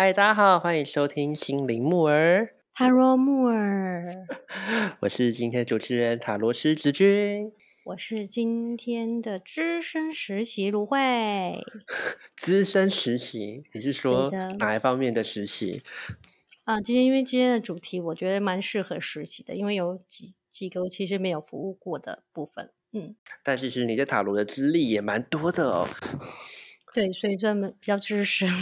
嗨，大家好，欢迎收听心灵木耳塔罗木耳，我是今天的主持人塔罗师子君。我是今天的资深实习芦荟。资深实习，你是说哪一方面的实习？啊，今天因为今天的主题，我觉得蛮适合实习的，因为有几几个我其实没有服务过的部分。嗯，但其实你在塔罗的资历也蛮多的哦，对，所以专门比较资深。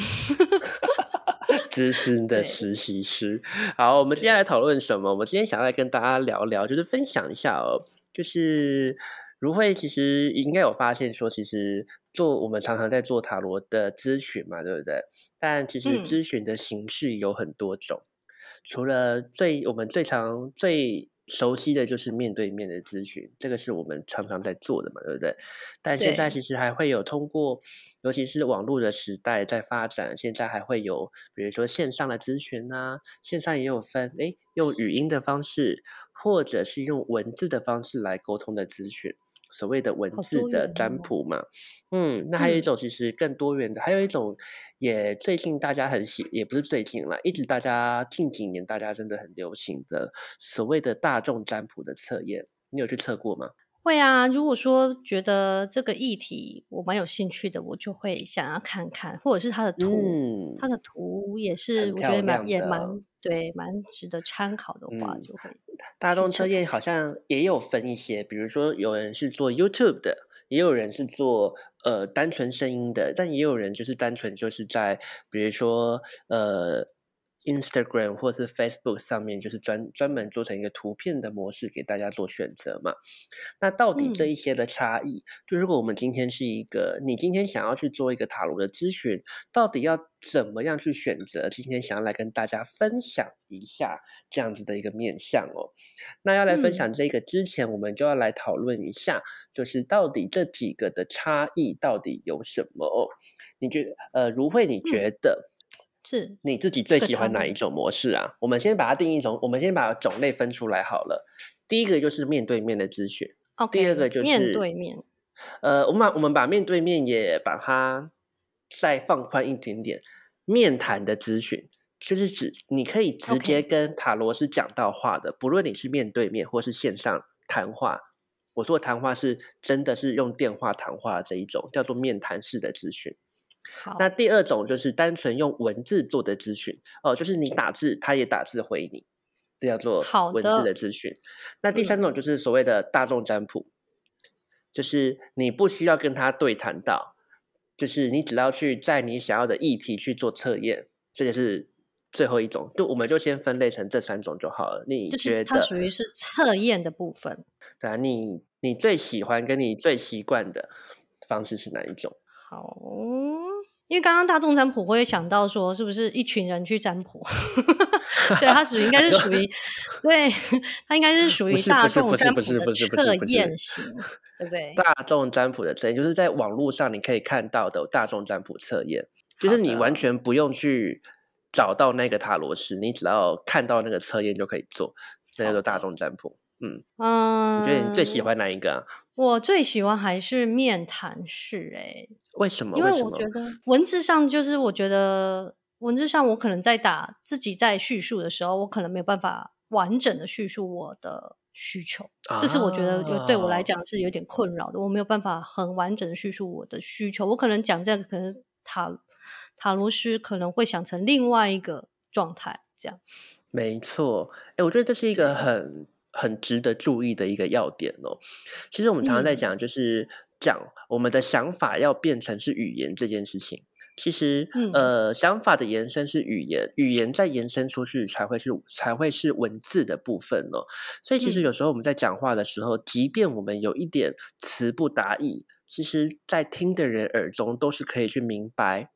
资深的对实习师。好，我们今天来讨论什么？我们今天想要来跟大家聊聊，就是分享一下哦，就是如慧其实应该有发现说，其实做我们常常在做塔罗的咨询嘛，对不对？但其实嗯咨询的形式有很多种，除了最我们最常最熟悉的就是面对面的咨询，这个是我们常常在做的嘛，对不对？但现在其实还会有通过，尤其是网络的时代在发展，现在还会有，比如说线上的咨询呐、线上也有分，诶，用语音的方式，或者是用文字的方式来沟通的咨询，所谓的文字的占卜嘛。嗯，那还有一嗯种其实更多元的，还有一种也最近大家很喜，也不是最近啦，一直大家近几年大家真的很流行的所谓的大众占卜的测验，你有去测过吗？会啊，如果说觉得这个议题我蛮有兴趣的，我就会想要看看，或者是它的图，嗯，它的图也是我觉得蛮也蛮对蛮值得参考的话，嗯就会大众去测看测验好。像也有分一些，比如说有人是做 YouTube 的，也有人是做呃单纯声音的，但也有人就是单纯就是在比如说呃 Instagram 或是 Facebook 上面，就是专专门做成一个图片的模式给大家做选择嘛。那到底这嗯一些的差异，就如果我们今天是一个你今天想要去做一个塔罗的咨询，到底要怎么样去选择？今天想要来跟大家分享一下这样子的一个面向哦。那要来分嗯享这个之前，我们就要来讨论一下，就是到底这几个的差异到底有什么哦？你觉得呃，如慧，你觉得是你自己最喜欢哪一种模式啊？我们先把它定义成，我们先把种类分出来好了。第一个就是面对面的咨询第二个就是面对面，呃，我们把我们把面对面也把它再放宽一点点，面谈的咨询就是指你可以直接跟塔罗师讲到话的不论你是面对面或是线上谈话。我说的谈话是真的是用电话谈话这一种，叫做面谈式的咨询。好，那第二种就是单纯用文字做的咨询哦，就是你打字，他也打字回你，这叫做好文字的的咨询。那第嗯三种就是所谓的大众占卜，就是你不需要跟他对谈到，就是你只要去在你想要的议题去做测验，这个是最后一种。就我们就先分类成这三种就好了。你觉得？是它属于是测验的部分。对啊，你你最喜欢跟你最习惯的方式是哪一种？好，因为刚刚大众占卜我会想到说，是不是一群人去占卜？所以它属于应该是属于，对，它应该是属不于大众占卜的测验型，对不对？大众占卜的测验，就是在网络上你可以看到的大众占卜测验，就是你完全不用去找到那个塔罗师，你只要看到那个测验就可以做，那叫做大的众占卜。嗯，嗯，你觉得你最喜？欢哪一个、啊？我最喜欢还是面谈式、欸，为什么？因为我觉得文字上就是我觉得文字上我可能在打自己在叙述的时候，我可能没有办法完整的叙述我的需求，这是我觉得有对我来啊。讲是有点困扰的，我没有办法很完整的叙述我的需求，我可能讲这个可能塔塔罗师可能会想成另外一个状态，这样。没错，哎，我觉得这是一个很很值得注意的一个要点哦。其实我们常常在嗯讲，就是讲我们的想法要变成是语言这件事情。其实，嗯呃，想法的延伸是语言，语言再延伸出去才会是才会是文字的部分哦。所以，其实嗯有时候我们在讲话的时候，即便我们有一点词不达意，其实在听的人耳中都是可以去明白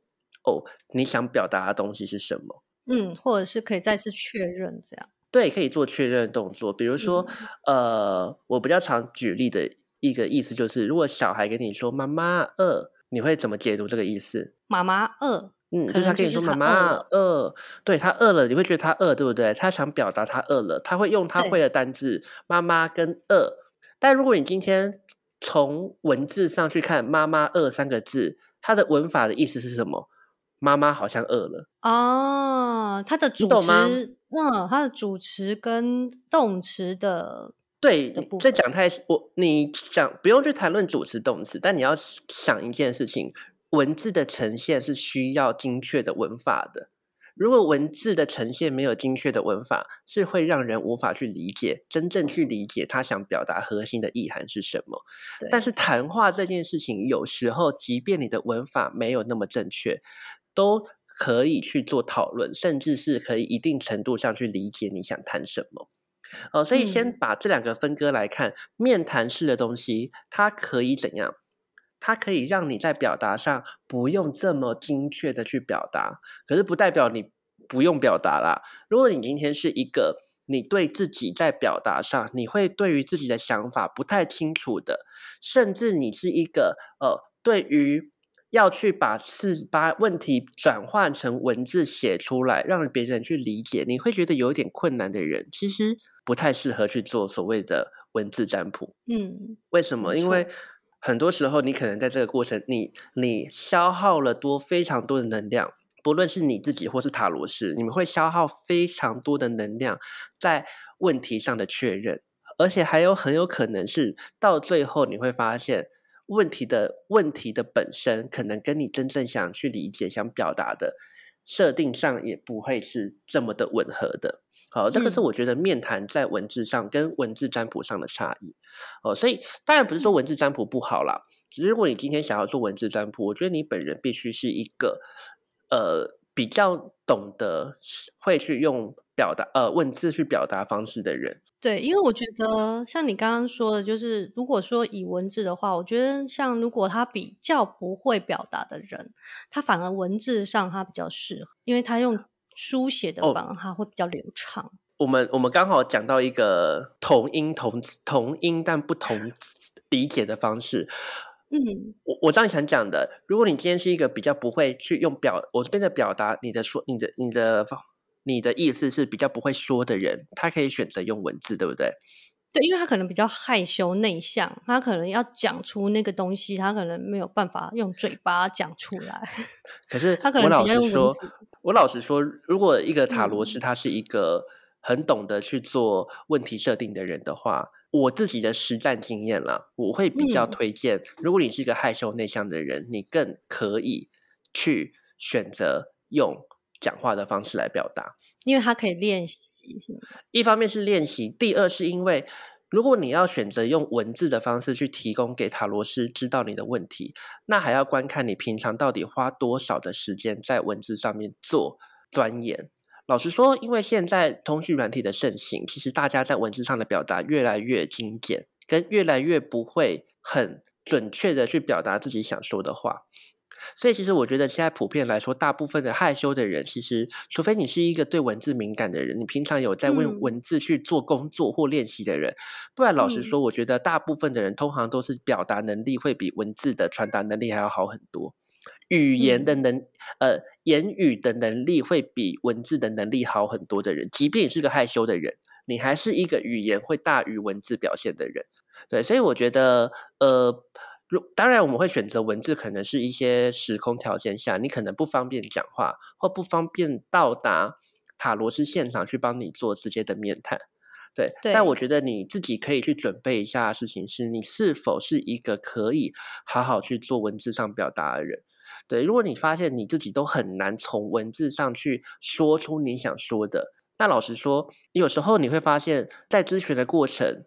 哦，你想表达的东西是什么。嗯，或者是可以再次确认这样，对，可以做确认动作。比如说，嗯呃，我比较常举例的一个意思就是，如果小孩跟你说“妈妈饿”，你会怎么解读这个意思？妈妈饿，嗯，可就是他跟你说“能就是他妈妈饿”，对他饿了，你会觉得他饿，对不对？他想表达他饿了，他会用他对会的单字“妈妈”跟“饿”。但如果你今天从文字上去看“妈妈饿”三个字，它的文法的意思是什么？妈妈好像饿了哦，它的主词，嗯，它的主词跟动词的。对，在讲太我你想不用去谈论主词动词，但你要想一件事情：文字的呈现是需要精确的文法的。如果文字的呈现没有精确的文法，是会让人无法去理解，真正去理解他想表达核心的意涵是什么。但是谈话这件事情，有时候即便你的文法没有那么正确，都可以去做讨论，甚至是可以一定程度上去理解你想谈什么。哦，所以先把这两个分割来看，面谈式的东西，它可以怎样？它可以让你在表达上不用这么精确的去表达，可是不代表你不用表达啦。如果你今天是一个你对自己在表达上，你会对于自己的想法不太清楚的，甚至你是一个呃，对于。要去把事把问题转换成文字写出来，让别人去理解，你会觉得有点困难的人，其实不太适合去做所谓的文字占卜。嗯，为什么？因为很多时候你可能在这个过程，你你消耗了多非常多的能量，不论是你自己或是塔罗师，你们会消耗非常多的能量在问题上的确认，而且还有很有可能是到最后你会发现。问题的问题的本身，可能跟你真正想去理解、想表达的设定上，也不会是这么的吻合的。好，这个是我觉得面谈在文字上跟文字占卜上的差异。哦，所以当然不是说文字占卜不好啦，只是如果你今天想要做文字占卜，我觉得你本人必须是一个呃比较懂得会去用表达呃文字去表达方式的人。对，因为我觉得像你刚刚说的，就是如果说以文字的话，我觉得像如果他比较不会表达的人，他反而文字上他比较适合，因为他用书写的反而他会比较流畅。我们我们刚好讲到一个同音同同音但不同理解的方式。嗯，我我这样想讲的，如果你今天是一个比较不会去用表我这边的表达你的说你的你的方。你的意思是比较不会说的人，他可以选择用文字，对不对？对，因为他可能比较害羞内向，他可能要讲出那个东西，他可能没有办法用嘴巴讲出来。可是，他可能我老实说，我老实说，如果一个塔罗师他是一个很懂得去做问题设定的人的话，我自己的实战经验了，我会比较推荐，如果你是一个害羞内向的人，你更可以去选择用。讲话的方式来表达，因为他可以练习。一方面是练习，第二是因为如果你要选择用文字的方式去提供给塔罗师知道你的问题，那还要观看你平常到底花多少的时间在文字上面做钻研。老实说，因为现在通讯软体的盛行，其实大家在文字上的表达越来越精简，跟越来越不会很准确的去表达自己想说的话。所以，其实我觉得现在普遍来说，大部分的害羞的人，其实除非你是一个对文字敏感的人，你平常有在为文字去做工作或练习的人，不然老实说，我觉得大部分的人通常都是表达能力会比文字的传达能力还要好很多，语言的能呃言语的能力会比文字的能力好很多的人，即便你是个害羞的人，你还是一个语言会大于文字表现的人。对，所以我觉得呃。当然，我们会选择文字，可能是一些时空条件下，你可能不方便讲话，或不方便到达塔罗斯现场去帮你做直接的面谈。对，但我觉得你自己可以去准备一下事情，是你是否是一个可以好好去做文字上表达的人。对，如果你发现你自己都很难从文字上去说出你想说的，那老实说，有时候你会发现在咨询的过程。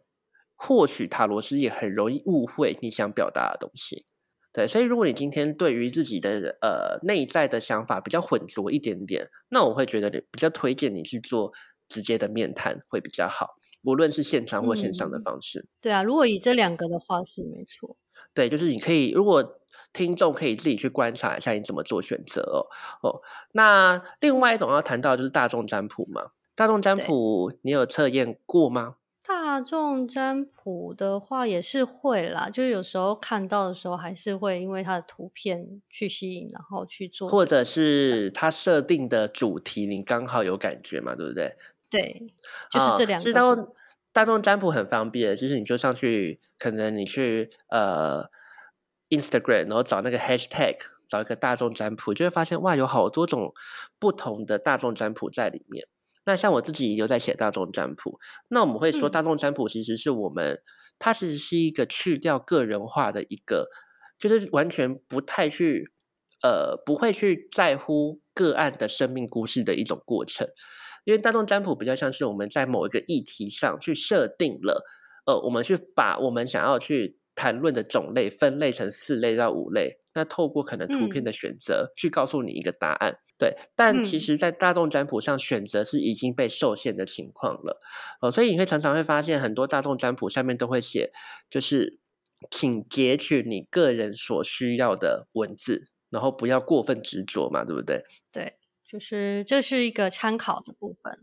或许塔罗斯也很容易误会你想表达的东西，对，所以如果你今天对于自己的呃内在的想法比较浑浊一点点，那我会觉得你比较推荐你去做直接的面谈会比较好，无论是现场或线上的方式。对啊，如果以这两个的话是没错。对，就是你可以，如果听众可以自己去观察一下你怎么做选择哦哦。那另外一种要谈到就是大众占卜嘛，大众占卜你有测验过吗？大众占卜的话也是会啦，就是有时候看到的时候还是会因为它的图片去吸引，然后去做，或者是它设定的主题你刚好有感觉嘛，对不对？对，就是这两个。大众大众占卜很方便，就是你就上去，可能你去呃 Instagram，然后找那个 Hashtag，找一个大众占卜，就会发现哇，有好多种不同的大众占卜在里面。那像我自己有在写大众占卜，那我们会说大众占卜其实是我们，它其实是一个去掉个人化的一个，就是完全不太去，呃，不会去在乎个案的生命故事的一种过程。因为大众占卜比较像是我们在某一个议题上去设定了，呃，我们去把我们想要去谈论的种类分类成四类到五类，那透过可能图片的选择去告诉你一个答案。对，但其实，在大众占卜上，选择是已经被受限的情况了，哦，所以你会常常会发现，很多大众占卜下面都会写，就是请截取你个人所需要的文字，然后不要过分执着嘛，对不对？对，就是这是一个参考的部分。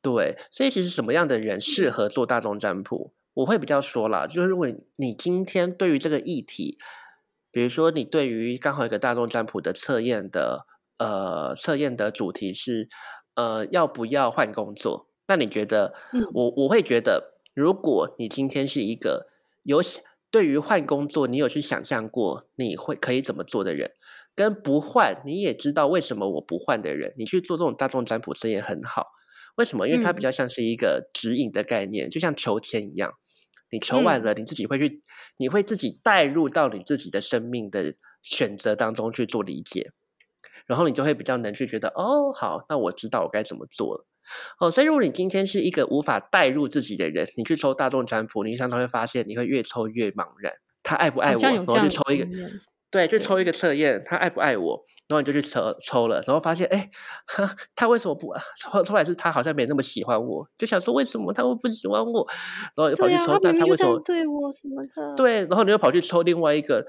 对，所以其实什么样的人适合做大众占卜？我会比较说啦，就是如果你今天对于这个议题，比如说你对于刚好一个大众占卜的测验的。呃，测验的主题是，呃，要不要换工作？那你觉得？我我会觉得，如果你今天是一个有对于换工作，你有去想象过你会可以怎么做的人，跟不换你也知道为什么我不换的人，你去做这种大众占卜测验很好。为什么？因为它比较像是一个指引的概念，就像求签一样，你求完了，你自己会去，你会自己带入到你自己的生命的选择当中去做理解。然后你就会比较能去觉得哦，好，那我知道我该怎么做了。哦，所以如果你今天是一个无法带入自己的人，你去抽大众占卜，你常常会发现你会越抽越茫然。他爱不爱我？然后就抽一个，对，就抽一个测验，他爱不爱我？然后你就去抽抽了，然后发现，哎，他为什么不？抽出来是他好像没那么喜欢我，就想说为什么他会不喜欢我？然后就跑去抽，但他为什么对我什么的？对，然后你又跑去抽另外一个。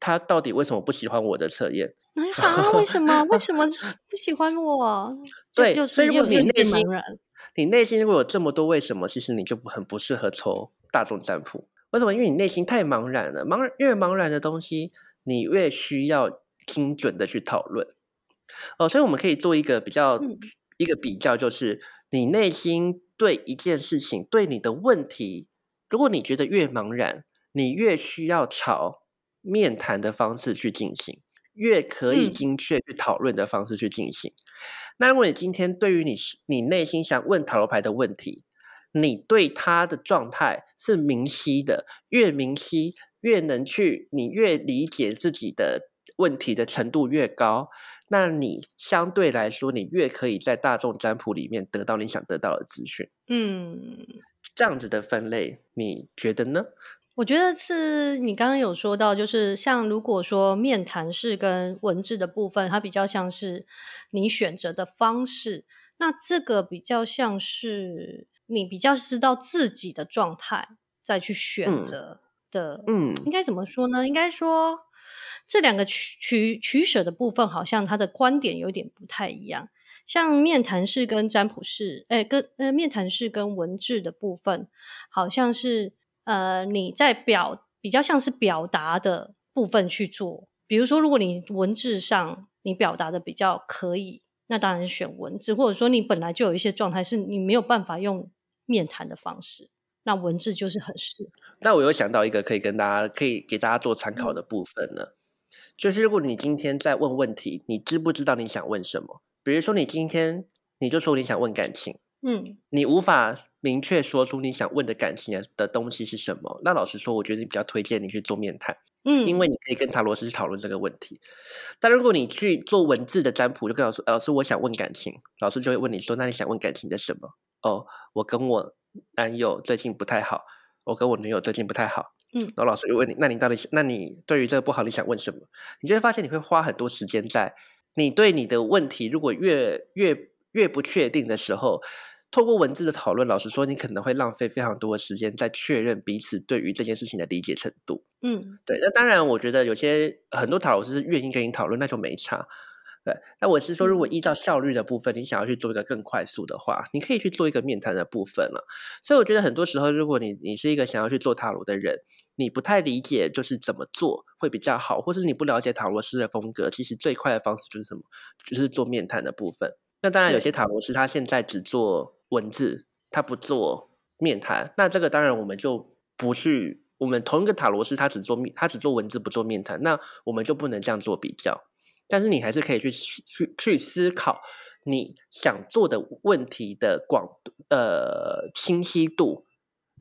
他到底为什么不喜欢我的测验？哎 好，为什么？为什么不喜欢我？对，所以如果你内心，你内心如果有这么多为什么，其实你就很不适合抽大众占卜。为什么？因为你内心太茫然了。茫越茫然的东西，你越需要精准的去讨论。哦，所以我们可以做一个比较，一个比较，就是你内心对一件事情，对你的问题，如果你觉得越茫然，你越需要朝。面谈的方式去进行，越可以精确去讨论的方式去进行。那如果你今天对于你你内心想问塔罗牌的问题，你对他的状态是明晰的，越明晰越能去，你越理解自己的问题的程度越高，那你相对来说，你越可以在大众占卜里面得到你想得到的资讯。嗯，这样子的分类，你觉得呢？我觉得是你刚刚有说到，就是像如果说面谈式跟文字的部分，它比较像是你选择的方式，那这个比较像是你比较知道自己的状态再去选择的。嗯，应该怎么说呢？应该说这两个取取取舍的部分，好像他的观点有点不太一样。像面谈式跟占卜式，哎，跟呃面谈式跟文字的部分，好像是。呃，你在表比较像是表达的部分去做，比如说，如果你文字上你表达的比较可以，那当然是选文字，或者说你本来就有一些状态是你没有办法用面谈的方式，那文字就是很适合。那我有想到一个可以跟大家可以给大家做参考的部分呢，就是如果你今天在问问题，你知不知道你想问什么？比如说你今天你就说你想问感情。嗯，你无法明确说出你想问的感情的东西是什么。那老实说，我觉得你比较推荐你去做面谈，嗯，因为你可以跟塔罗斯去讨论这个问题。但如果你去做文字的占卜，就跟老师，老师我想问感情，老师就会问你说，那你想问感情的什么？哦，我跟我男友最近不太好，我跟我女友最近不太好，嗯，然后老师又问你，那你到底，那你对于这个不好，你想问什么？你就会发现你会花很多时间在你对你的问题，如果越越越不确定的时候。透过文字的讨论，老实说，你可能会浪费非常多的时间在确认彼此对于这件事情的理解程度。嗯，对。那当然，我觉得有些很多塔罗师是愿意跟你讨论，那就没差。对。那我是说，如果依照效率的部分，你想要去做一个更快速的话，你可以去做一个面谈的部分了。所以我觉得很多时候，如果你你是一个想要去做塔罗的人，你不太理解就是怎么做会比较好，或是你不了解塔罗师的风格，其实最快的方式就是什么？就是做面谈的部分。那当然，有些塔罗师他现在只做。文字，他不做面谈，那这个当然我们就不去。我们同一个塔罗师，他只做面，他只做文字，不做面谈，那我们就不能这样做比较。但是你还是可以去去去思考你想做的问题的广呃清晰度。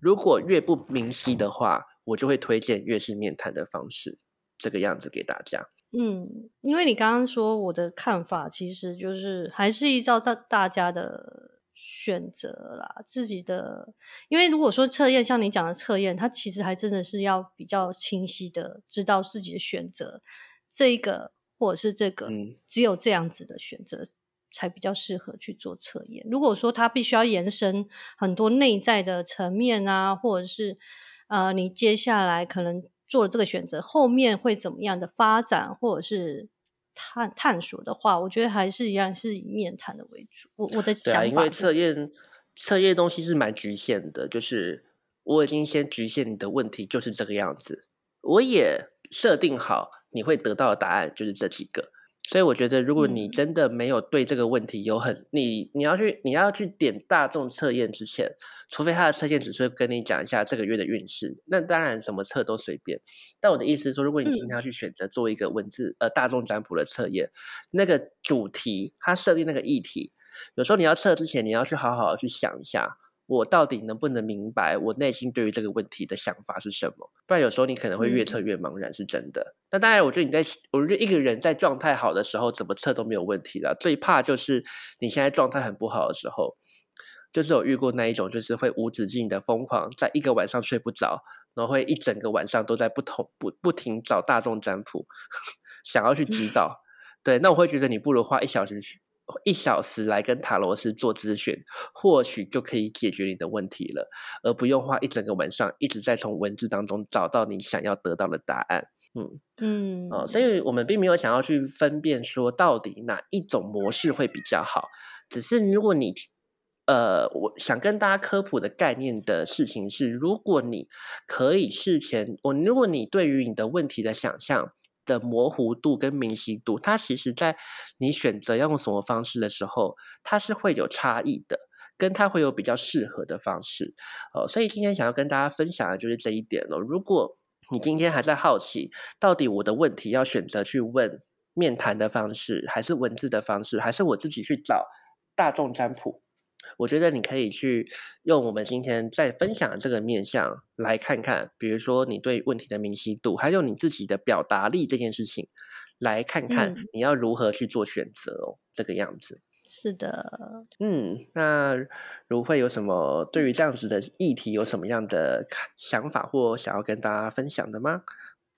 如果越不明晰的话，我就会推荐越是面谈的方式，这个样子给大家。嗯，因为你刚刚说我的看法，其实就是还是依照大大家的选择啦，自己的。因为如果说测验，像你讲的测验，它其实还真的是要比较清晰的知道自己的选择，这一个或者是这个，只有这样子的选择。才比较适合去做测验。如果说它必须要延伸很多内在的层面啊，或者是呃，你接下来可能做了这个选择，后面会怎么样的发展，或者是探探索的话，我觉得还是一样是以面谈的为主。我我的想法，因为测验测验东西是蛮局限的，就是我已经先局限你的问题就是这个样子，我也设定好你会得到的答案就是这几个。所以我觉得，如果你真的没有对这个问题有很你你要去你要去点大众测验之前，除非他的测验只是跟你讲一下这个月的运势，那当然怎么测都随便。但我的意思是说，如果你今天要去选择做一个文字呃大众占卜的测验，那个主题它设定那个议题，有时候你要测之前，你要去好好的去想一下。我到底能不能明白我内心对于这个问题的想法是什么？不然有时候你可能会越测越茫然，是真的。那当然，我觉得你在，我觉得一个人在状态好的时候，怎么测都没有问题了。最怕就是你现在状态很不好的时候，就是有遇过那一种，就是会无止境的疯狂，在一个晚上睡不着，然后会一整个晚上都在不同不不停找大众占卜，想要去指导。对，那我会觉得你不如花一小时去。一小时来跟塔罗斯做咨询，或许就可以解决你的问题了，而不用花一整个晚上一直在从文字当中找到你想要得到的答案。嗯嗯，哦，所以我们并没有想要去分辨说到底哪一种模式会比较好，只是如果你呃，我想跟大家科普的概念的事情是，如果你可以事前，我如果你对于你的问题的想象。的模糊度跟明晰度，它其实在你选择要用什么方式的时候，它是会有差异的，跟它会有比较适合的方式。哦，所以今天想要跟大家分享的就是这一点了。如果你今天还在好奇，到底我的问题要选择去问面谈的方式，还是文字的方式，还是我自己去找大众占卜？我觉得你可以去用我们今天在分享的这个面向来看看，比如说你对问题的明晰度，还有你自己的表达力这件事情，来看看你要如何去做选择哦。这个样子是的，嗯，那如会有什么对于这样子的议题有什么样的想法或想要跟大家分享的吗？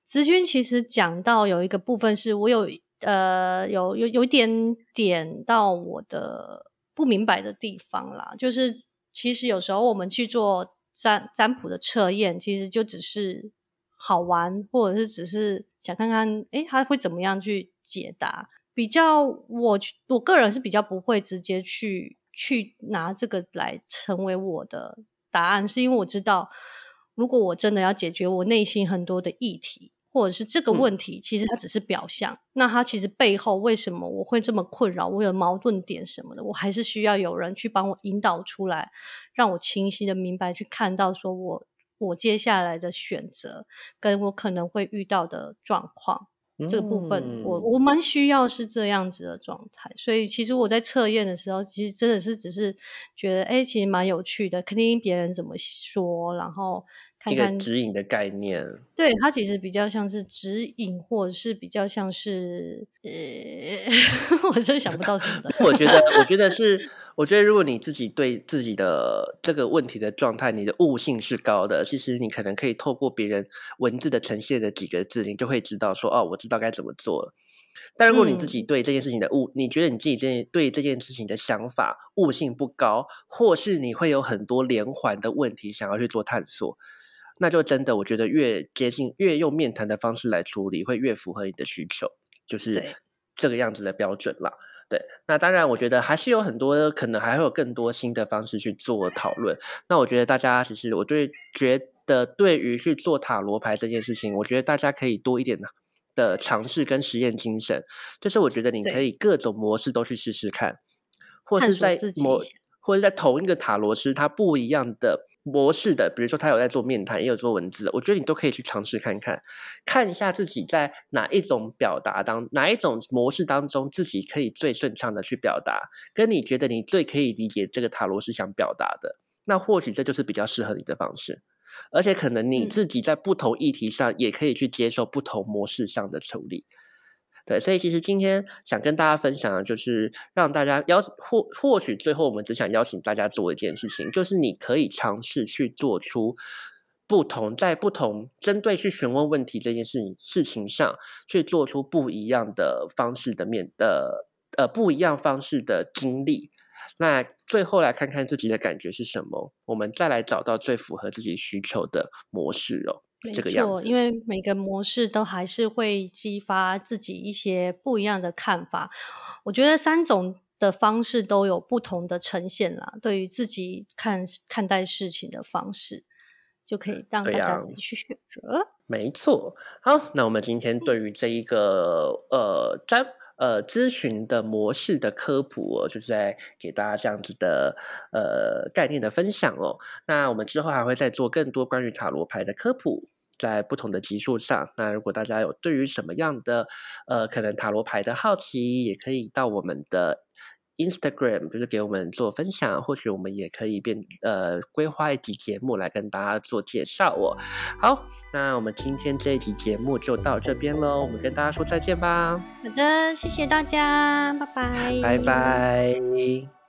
子君其实讲到有一个部分是我有呃有有有一点点到我的。不明白的地方啦，就是其实有时候我们去做占占卜的测验，其实就只是好玩，或者是只是想看看，诶，他会怎么样去解答。比较我我个人是比较不会直接去去拿这个来成为我的答案，是因为我知道，如果我真的要解决我内心很多的议题。或者是这个问题，其实它只是表象。那它其实背后为什么我会这么困扰？我有矛盾点什么的，我还是需要有人去帮我引导出来，让我清晰的明白，去看到说我我接下来的选择，跟我可能会遇到的状况。这个部分，我我蛮需要是这样子的状态。所以其实我在测验的时候，其实真的是只是觉得，哎，其实蛮有趣的，听听别人怎么说，然后。看看指引的概念，对它其实比较像是指引，或者是比较像是呃，我真的想不到什么的。我觉得，我觉得是，我觉得如果你自己对自己的这个问题的状态，你的悟性是高的，其实你可能可以透过别人文字的呈现的几个字，你就会知道说，哦，我知道该怎么做了。但如果你自己对这件事情的悟，你觉得你自己这对这件事情的想法悟性不高，或是你会有很多连环的问题想要去做探索。那就真的，我觉得越接近，越用面谈的方式来处理，会越符合你的需求，就是这个样子的标准了。对，那当然，我觉得还是有很多可能，还会有更多新的方式去做讨论。那我觉得大家其实，我对觉得对于去做塔罗牌这件事情，我觉得大家可以多一点的的尝试跟实验精神。就是我觉得你可以各种模式都去试试看，或是在某。或者在同一个塔罗师，他不一样的模式的，比如说他有在做面谈，也有做文字，我觉得你都可以去尝试看看，看一下自己在哪一种表达当哪一种模式当中，自己可以最顺畅的去表达，跟你觉得你最可以理解这个塔罗是想表达的，那或许这就是比较适合你的方式，而且可能你自己在不同议题上也可以去接受不同模式上的处理。对，所以其实今天想跟大家分享的，就是让大家邀或或许最后我们只想邀请大家做一件事情，就是你可以尝试去做出不同，在不同针对去询问问题这件事情事情上去做出不一样的方式的面的呃不一样方式的经历。那最后来看看自己的感觉是什么，我们再来找到最符合自己需求的模式哦。没错，因为每个模式都还是会激发自己一些不一样的看法。我觉得三种的方式都有不同的呈现啦，对于自己看看待事情的方式，就可以让大家自己去选择。没错，好，那我们今天对于这一个呃占呃咨询的模式的科普，就是在给大家这样子的呃概念的分享哦。那我们之后还会再做更多关于塔罗牌的科普。在不同的级数上，那如果大家有对于什么样的呃可能塔罗牌的好奇，也可以到我们的 Instagram，就是给我们做分享。或许我们也可以变呃规划一集节目来跟大家做介绍哦。好，那我们今天这一集节目就到这边喽，我们跟大家说再见吧。好的，谢谢大家，拜拜，拜拜。